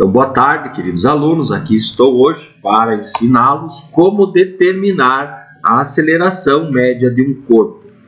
Então, boa tarde, queridos alunos. Aqui estou hoje para ensiná-los como determinar a aceleração média de um corpo.